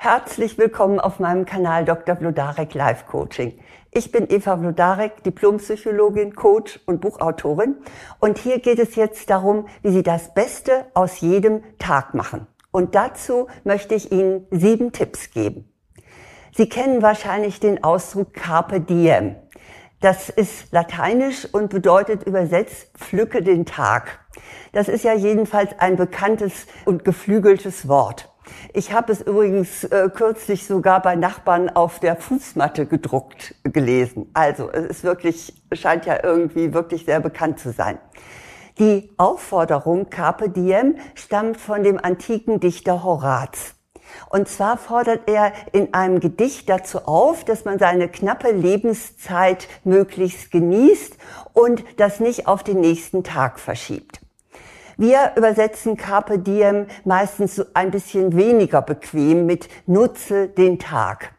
Herzlich willkommen auf meinem Kanal Dr. Vlodarek Life Coaching. Ich bin Eva Vlodarek, Diplompsychologin, Coach und Buchautorin. Und hier geht es jetzt darum, wie Sie das Beste aus jedem Tag machen. Und dazu möchte ich Ihnen sieben Tipps geben. Sie kennen wahrscheinlich den Ausdruck Carpe Diem. Das ist lateinisch und bedeutet übersetzt pflücke den Tag. Das ist ja jedenfalls ein bekanntes und geflügeltes Wort. Ich habe es übrigens äh, kürzlich sogar bei Nachbarn auf der Fußmatte gedruckt gelesen. Also es ist wirklich, scheint ja irgendwie wirklich sehr bekannt zu sein. Die Aufforderung Carpe Diem stammt von dem antiken Dichter Horaz. Und zwar fordert er in einem Gedicht dazu auf, dass man seine knappe Lebenszeit möglichst genießt und das nicht auf den nächsten Tag verschiebt. Wir übersetzen Carpe Diem meistens so ein bisschen weniger bequem mit Nutze den Tag.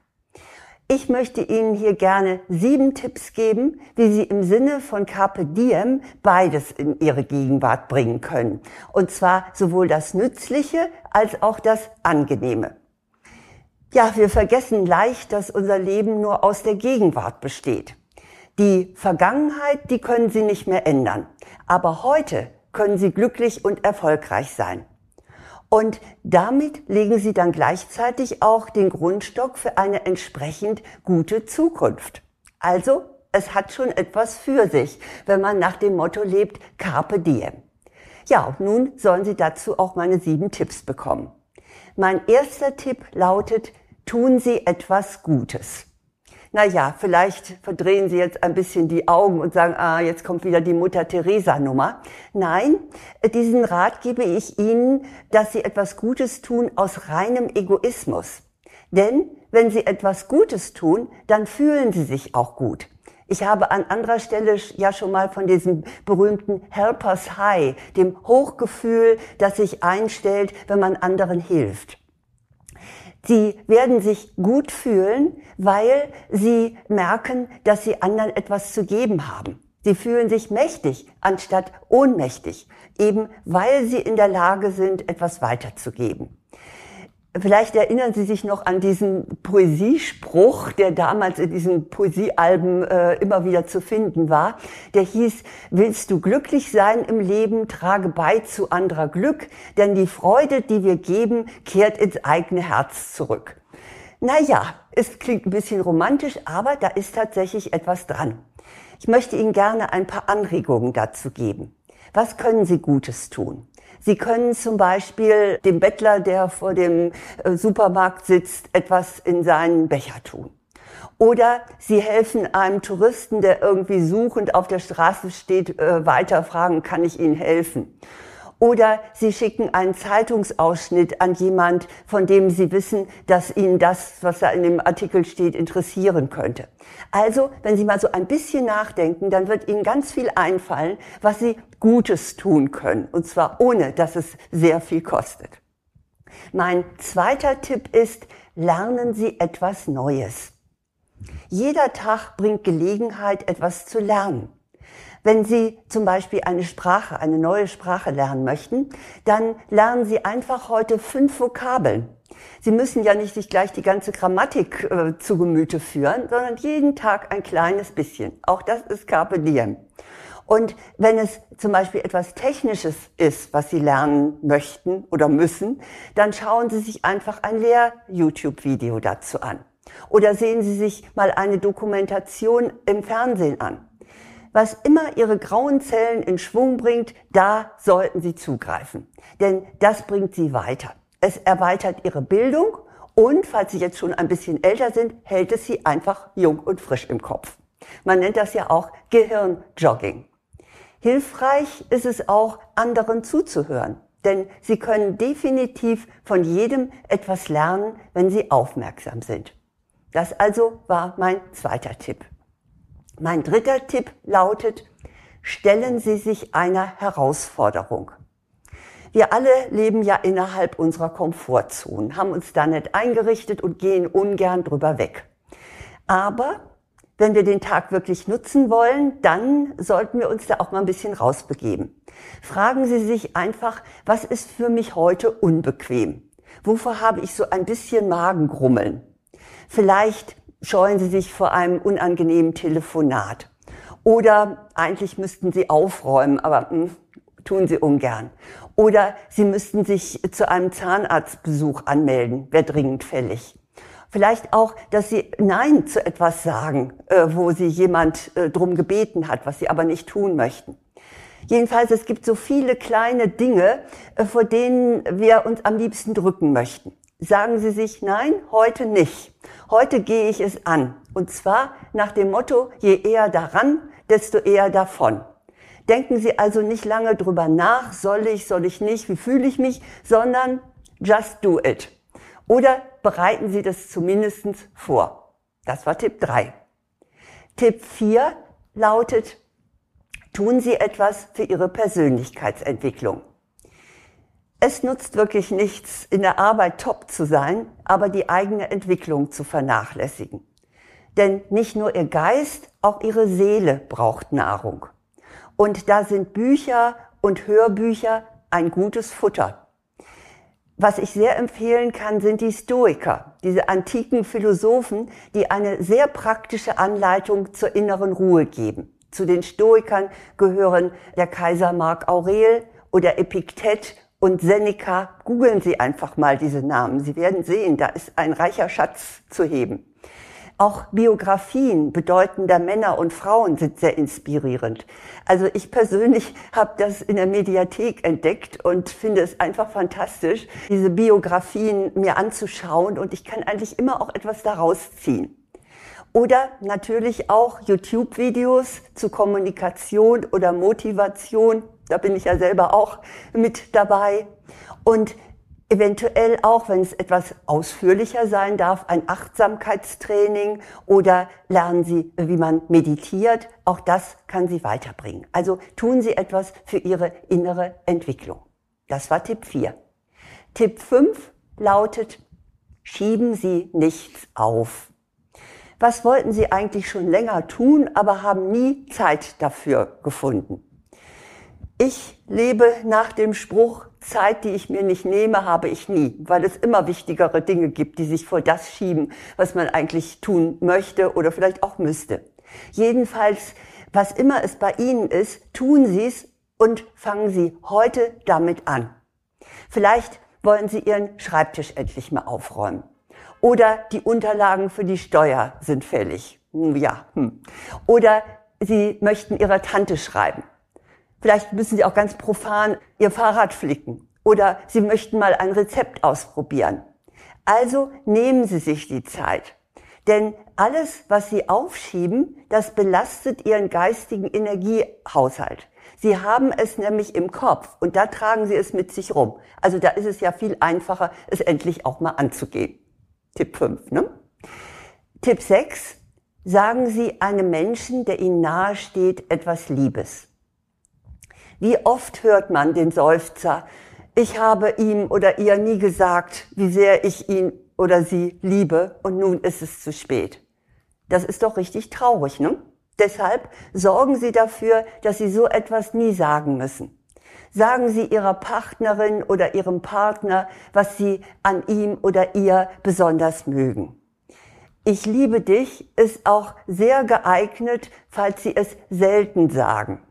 Ich möchte Ihnen hier gerne sieben Tipps geben, wie Sie im Sinne von Carpe Diem beides in Ihre Gegenwart bringen können. Und zwar sowohl das Nützliche als auch das Angenehme. Ja, wir vergessen leicht, dass unser Leben nur aus der Gegenwart besteht. Die Vergangenheit, die können Sie nicht mehr ändern. Aber heute können Sie glücklich und erfolgreich sein. Und damit legen Sie dann gleichzeitig auch den Grundstock für eine entsprechend gute Zukunft. Also, es hat schon etwas für sich, wenn man nach dem Motto lebt, Carpe Diem. Ja, nun sollen Sie dazu auch meine sieben Tipps bekommen. Mein erster Tipp lautet, tun Sie etwas Gutes na ja, vielleicht verdrehen Sie jetzt ein bisschen die Augen und sagen, ah, jetzt kommt wieder die Mutter Teresa Nummer. Nein, diesen Rat gebe ich Ihnen, dass Sie etwas Gutes tun aus reinem Egoismus. Denn wenn Sie etwas Gutes tun, dann fühlen Sie sich auch gut. Ich habe an anderer Stelle ja schon mal von diesem berühmten Helpers High, dem Hochgefühl, das sich einstellt, wenn man anderen hilft. Sie werden sich gut fühlen, weil sie merken, dass sie anderen etwas zu geben haben. Sie fühlen sich mächtig anstatt ohnmächtig, eben weil sie in der Lage sind, etwas weiterzugeben. Vielleicht erinnern Sie sich noch an diesen Poesiespruch, der damals in diesen Poesiealben äh, immer wieder zu finden war. Der hieß, willst du glücklich sein im Leben, trage bei zu anderer Glück, denn die Freude, die wir geben, kehrt ins eigene Herz zurück. Naja, es klingt ein bisschen romantisch, aber da ist tatsächlich etwas dran. Ich möchte Ihnen gerne ein paar Anregungen dazu geben. Was können Sie Gutes tun? Sie können zum Beispiel dem Bettler, der vor dem äh, Supermarkt sitzt, etwas in seinen Becher tun. Oder Sie helfen einem Touristen, der irgendwie suchend auf der Straße steht, äh, weiter fragen, kann ich Ihnen helfen? Oder Sie schicken einen Zeitungsausschnitt an jemand, von dem Sie wissen, dass Ihnen das, was da in dem Artikel steht, interessieren könnte. Also, wenn Sie mal so ein bisschen nachdenken, dann wird Ihnen ganz viel einfallen, was Sie Gutes tun können. Und zwar ohne, dass es sehr viel kostet. Mein zweiter Tipp ist, lernen Sie etwas Neues. Jeder Tag bringt Gelegenheit, etwas zu lernen. Wenn Sie zum Beispiel eine Sprache, eine neue Sprache lernen möchten, dann lernen Sie einfach heute fünf Vokabeln. Sie müssen ja nicht sich gleich die ganze Grammatik äh, zu Gemüte führen, sondern jeden Tag ein kleines bisschen. Auch das ist Carpe Diem. Und wenn es zum Beispiel etwas Technisches ist, was Sie lernen möchten oder müssen, dann schauen Sie sich einfach ein Lehr-YouTube-Video dazu an. Oder sehen Sie sich mal eine Dokumentation im Fernsehen an was immer Ihre grauen Zellen in Schwung bringt, da sollten Sie zugreifen. Denn das bringt Sie weiter. Es erweitert Ihre Bildung und, falls Sie jetzt schon ein bisschen älter sind, hält es Sie einfach jung und frisch im Kopf. Man nennt das ja auch Gehirnjogging. Hilfreich ist es auch, anderen zuzuhören. Denn Sie können definitiv von jedem etwas lernen, wenn Sie aufmerksam sind. Das also war mein zweiter Tipp. Mein dritter Tipp lautet, stellen Sie sich einer Herausforderung. Wir alle leben ja innerhalb unserer Komfortzone, haben uns da nicht eingerichtet und gehen ungern drüber weg. Aber wenn wir den Tag wirklich nutzen wollen, dann sollten wir uns da auch mal ein bisschen rausbegeben. Fragen Sie sich einfach, was ist für mich heute unbequem? Wovor habe ich so ein bisschen Magengrummeln? Vielleicht scheuen Sie sich vor einem unangenehmen Telefonat. Oder eigentlich müssten Sie aufräumen, aber mh, hm, tun Sie ungern. Oder Sie müssten sich zu einem Zahnarztbesuch anmelden, wäre dringend fällig. Vielleicht auch, dass Sie Nein zu etwas sagen, äh, wo Sie jemand äh, drum gebeten hat, was Sie aber nicht tun möchten. Jedenfalls, es gibt so viele kleine Dinge, äh, vor denen wir uns am liebsten drücken möchten. Sagen Sie sich, nein, heute nicht. Heute gehe ich es an. Und zwar nach dem Motto, je eher daran, desto eher davon. Denken Sie also nicht lange drüber nach, soll ich, soll ich nicht, wie fühle ich mich, sondern just do it. Oder bereiten Sie das zumindest vor. Das war Tipp 3. Tipp 4 lautet, tun Sie etwas für Ihre Persönlichkeitsentwicklung. Es nutzt wirklich nichts, in der Arbeit top zu sein, aber die eigene Entwicklung zu vernachlässigen. Denn nicht nur Ihr Geist, auch Ihre Seele braucht Nahrung. Und da sind Bücher und Hörbücher ein gutes Futter. Was ich sehr empfehlen kann, sind die Stoiker, diese antiken Philosophen, die eine sehr praktische Anleitung zur inneren Ruhe geben. Zu den Stoikern gehören der Kaiser Mark Aurel oder Epiktet und Seneca. Googeln Sie einfach mal diese Namen. Sie werden sehen, da ist ein reicher Schatz zu heben. Auch Biografien bedeutender Männer und Frauen sind sehr inspirierend. Also ich persönlich habe das in der Mediathek entdeckt und finde es einfach fantastisch, diese Biografien mir anzuschauen und ich kann eigentlich immer auch etwas daraus ziehen. Oder natürlich auch YouTube-Videos zu Kommunikation oder Motivation. Da bin ich ja selber auch mit dabei. Und eventuell auch, wenn es etwas ausführlicher sein darf, ein Achtsamkeitstraining oder lernen Sie, wie man meditiert. Auch das kann Sie weiterbringen. Also tun Sie etwas für Ihre innere Entwicklung. Das war Tipp 4. Tipp 5 lautet, schieben Sie nichts auf was wollten sie eigentlich schon länger tun, aber haben nie Zeit dafür gefunden. Ich lebe nach dem Spruch, Zeit, die ich mir nicht nehme, habe ich nie, weil es immer wichtigere Dinge gibt, die sich vor das schieben, was man eigentlich tun möchte oder vielleicht auch müsste. Jedenfalls, was immer es bei Ihnen ist, tun Sie es und fangen Sie heute damit an. Vielleicht wollen Sie Ihren Schreibtisch endlich mal aufräumen. Oder die Unterlagen für die Steuer sind fällig. Ja. Hm. Oder Sie möchten Ihrer Tante schreiben. Vielleicht müssen Sie auch ganz profan Ihr Fahrrad flicken. Oder Sie möchten mal ein Rezept ausprobieren. Also nehmen Sie sich die Zeit. Denn alles, was Sie aufschieben, das belastet Ihren geistigen Energiehaushalt. Sie haben es nämlich im Kopf und da tragen Sie es mit sich rum. Also da ist es ja viel einfacher, es endlich auch mal anzugehen. Tipp 5. Ne? Tipp 6. Sagen Sie einem Menschen, der Ihnen nahe steht, etwas Liebes. Wie oft hört man den Seufzer, ich habe ihm oder ihr nie gesagt, wie sehr ich ihn oder sie liebe und nun ist es zu spät. Das ist doch richtig traurig, ne? Deshalb sorgen Sie dafür, dass Sie so etwas nie sagen müssen. Sagen Sie Ihrer Partnerin oder Ihrem Partner, was Sie an ihm oder ihr besonders mögen. Ich liebe dich ist auch sehr geeignet, falls Sie es selten sagen.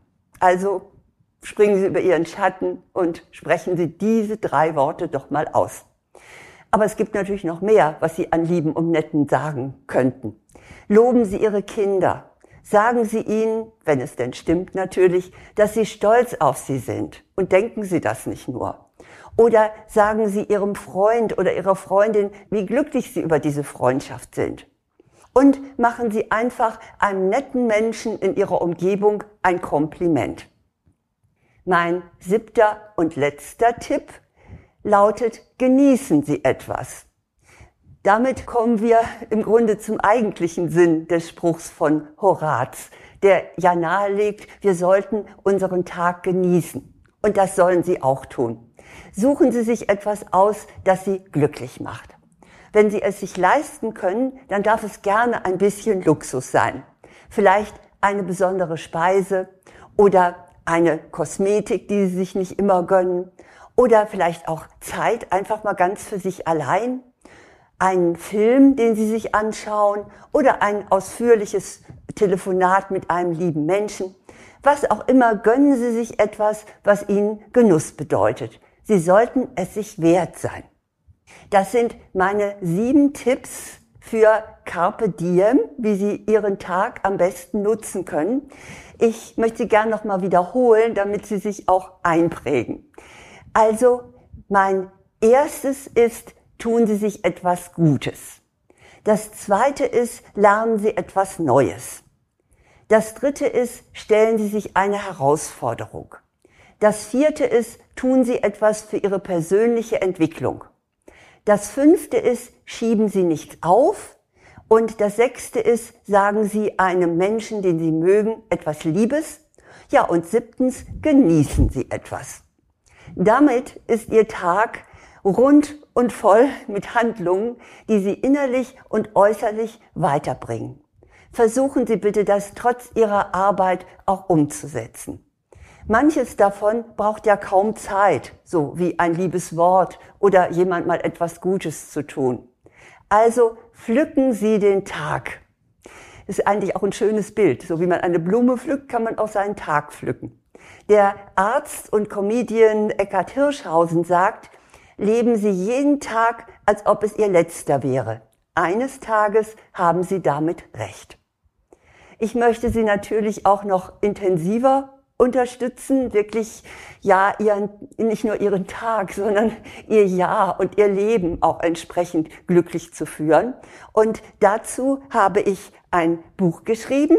Also springen Sie über Ihren Schatten und sprechen Sie diese drei Worte doch mal aus. Aber es gibt natürlich noch mehr, was Sie an Lieben und Netten sagen könnten. Loben Sie Ihre Kinder. Sagen Sie ihnen, wenn es denn stimmt natürlich, dass Sie stolz auf sie sind. Und denken Sie das nicht nur. Oder sagen Sie Ihrem Freund oder Ihrer Freundin, wie glücklich Sie über diese Freundschaft sind. Und machen Sie einfach einem netten Menschen in Ihrer Umgebung ein Kompliment. Mein siebter und letzter Tipp lautet, genießen Sie etwas. Damit kommen wir im Grunde zum eigentlichen Sinn des Spruchs von Horaz, der ja nahelegt, wir sollten unseren Tag genießen. Und das sollen Sie auch tun. Suchen Sie sich etwas aus, das Sie glücklich macht. Wenn Sie es sich leisten können, dann darf es gerne ein bisschen Luxus sein. Vielleicht eine besondere Speise oder eine Kosmetik, die Sie sich nicht immer gönnen oder vielleicht auch Zeit einfach mal ganz für sich allein, einen Film, den Sie sich anschauen oder ein ausführliches Telefonat mit einem lieben Menschen. Was auch immer, gönnen Sie sich etwas, was Ihnen Genuss bedeutet. Sie sollten es sich wert sein. Das sind meine sieben Tipps für Carpe Diem, wie Sie Ihren Tag am besten nutzen können. Ich möchte sie gern nochmal wiederholen, damit Sie sich auch einprägen. Also, mein erstes ist, tun Sie sich etwas Gutes. Das zweite ist, lernen Sie etwas Neues. Das dritte ist, stellen Sie sich eine Herausforderung. Das vierte ist, tun Sie etwas für Ihre persönliche Entwicklung. Das fünfte ist, schieben Sie nichts auf. Und das sechste ist, sagen Sie einem Menschen, den Sie mögen, etwas Liebes. Ja, und siebtens, genießen Sie etwas. Damit ist Ihr Tag rund und voll mit Handlungen, die Sie innerlich und äußerlich weiterbringen. Versuchen Sie bitte das trotz Ihrer Arbeit auch umzusetzen. Manches davon braucht ja kaum Zeit, so wie ein liebes Wort oder jemand mal etwas Gutes zu tun. Also pflücken Sie den Tag. Das ist eigentlich auch ein schönes Bild. So wie man eine Blume pflückt, kann man auch seinen Tag pflücken. Der Arzt und Comedian Eckhard Hirschhausen sagt, leben Sie jeden Tag, als ob es Ihr letzter wäre. Eines Tages haben Sie damit recht. Ich möchte Sie natürlich auch noch intensiver unterstützen, wirklich ja ihren, nicht nur ihren Tag, sondern ihr Jahr und ihr Leben auch entsprechend glücklich zu führen. Und dazu habe ich ein Buch geschrieben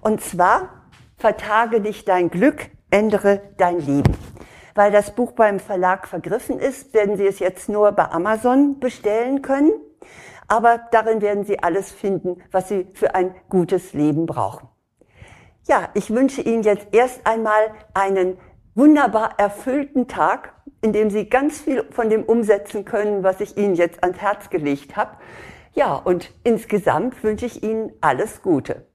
und zwar Vertage nicht dein Glück, ändere dein Leben. Weil das Buch beim Verlag vergriffen ist, werden Sie es jetzt nur bei Amazon bestellen können. Aber darin werden Sie alles finden, was Sie für ein gutes Leben brauchen. Ja, ich wünsche Ihnen jetzt erst einmal einen wunderbar erfüllten Tag, in dem Sie ganz viel von dem umsetzen können, was ich Ihnen jetzt ans Herz gelegt habe. Ja, und insgesamt wünsche ich Ihnen alles Gute.